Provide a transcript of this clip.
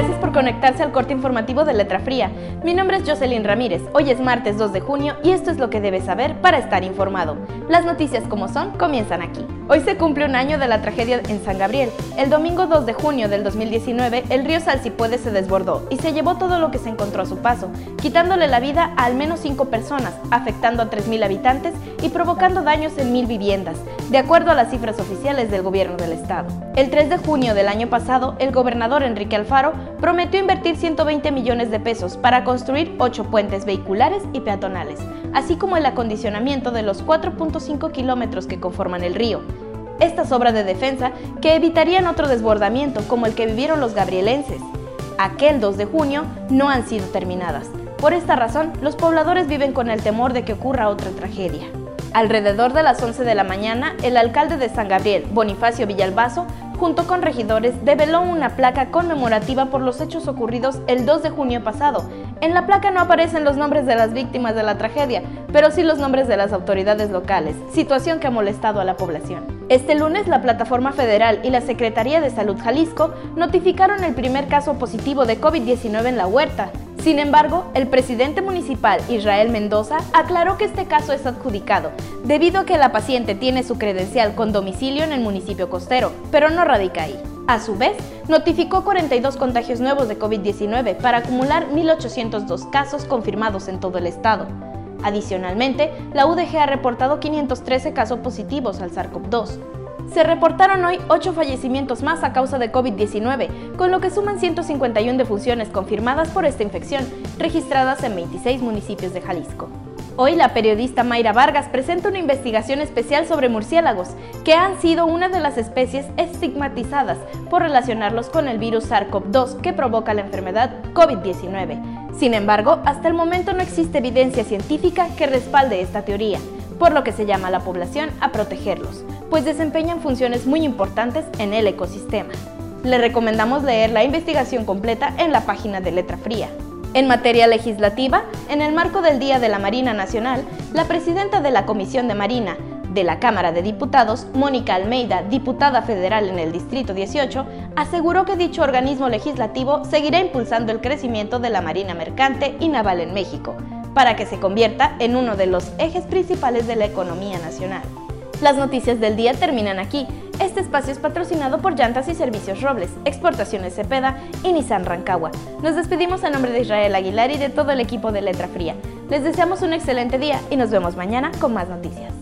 Gracias por conectarse al corte informativo de Letra Fría. Mi nombre es Jocelyn Ramírez. Hoy es martes 2 de junio y esto es lo que debes saber para estar informado. Las noticias como son comienzan aquí. Hoy se cumple un año de la tragedia en San Gabriel. El domingo 2 de junio del 2019, el río Salsipuede se desbordó y se llevó todo lo que se encontró a su paso, quitándole la vida a al menos 5 personas, afectando a 3.000 habitantes y provocando daños en 1.000 viviendas, de acuerdo a las cifras oficiales del gobierno del estado. El 3 de junio del año pasado, el gobernador Enrique Alfaro prometió invertir 120 millones de pesos para construir 8 puentes vehiculares y peatonales, así como el acondicionamiento de los 4.5 kilómetros que conforman el río. Estas obras de defensa que evitarían otro desbordamiento como el que vivieron los gabrielenses. Aquel 2 de junio no han sido terminadas. Por esta razón, los pobladores viven con el temor de que ocurra otra tragedia. Alrededor de las 11 de la mañana, el alcalde de San Gabriel, Bonifacio Villalbazo, junto con regidores, develó una placa conmemorativa por los hechos ocurridos el 2 de junio pasado. En la placa no aparecen los nombres de las víctimas de la tragedia, pero sí los nombres de las autoridades locales, situación que ha molestado a la población. Este lunes, la Plataforma Federal y la Secretaría de Salud Jalisco notificaron el primer caso positivo de COVID-19 en la huerta, sin embargo, el presidente municipal Israel Mendoza aclaró que este caso es adjudicado, debido a que la paciente tiene su credencial con domicilio en el municipio costero, pero no radica ahí. A su vez, notificó 42 contagios nuevos de COVID-19 para acumular 1.802 casos confirmados en todo el estado. Adicionalmente, la UDG ha reportado 513 casos positivos al SARS-CoV-2 se reportaron hoy 8 fallecimientos más a causa de COVID-19, con lo que suman 151 defunciones confirmadas por esta infección, registradas en 26 municipios de Jalisco. Hoy la periodista Mayra Vargas presenta una investigación especial sobre murciélagos, que han sido una de las especies estigmatizadas por relacionarlos con el virus SARS-CoV-2 que provoca la enfermedad COVID-19. Sin embargo, hasta el momento no existe evidencia científica que respalde esta teoría, por lo que se llama la población a protegerlos pues desempeñan funciones muy importantes en el ecosistema. Le recomendamos leer la investigación completa en la página de Letra Fría. En materia legislativa, en el marco del Día de la Marina Nacional, la presidenta de la Comisión de Marina de la Cámara de Diputados, Mónica Almeida, diputada federal en el Distrito 18, aseguró que dicho organismo legislativo seguirá impulsando el crecimiento de la Marina Mercante y Naval en México, para que se convierta en uno de los ejes principales de la economía nacional. Las noticias del día terminan aquí. Este espacio es patrocinado por Llantas y Servicios Robles, Exportaciones Cepeda y Nissan Rancagua. Nos despedimos a nombre de Israel Aguilar y de todo el equipo de Letra Fría. Les deseamos un excelente día y nos vemos mañana con más noticias.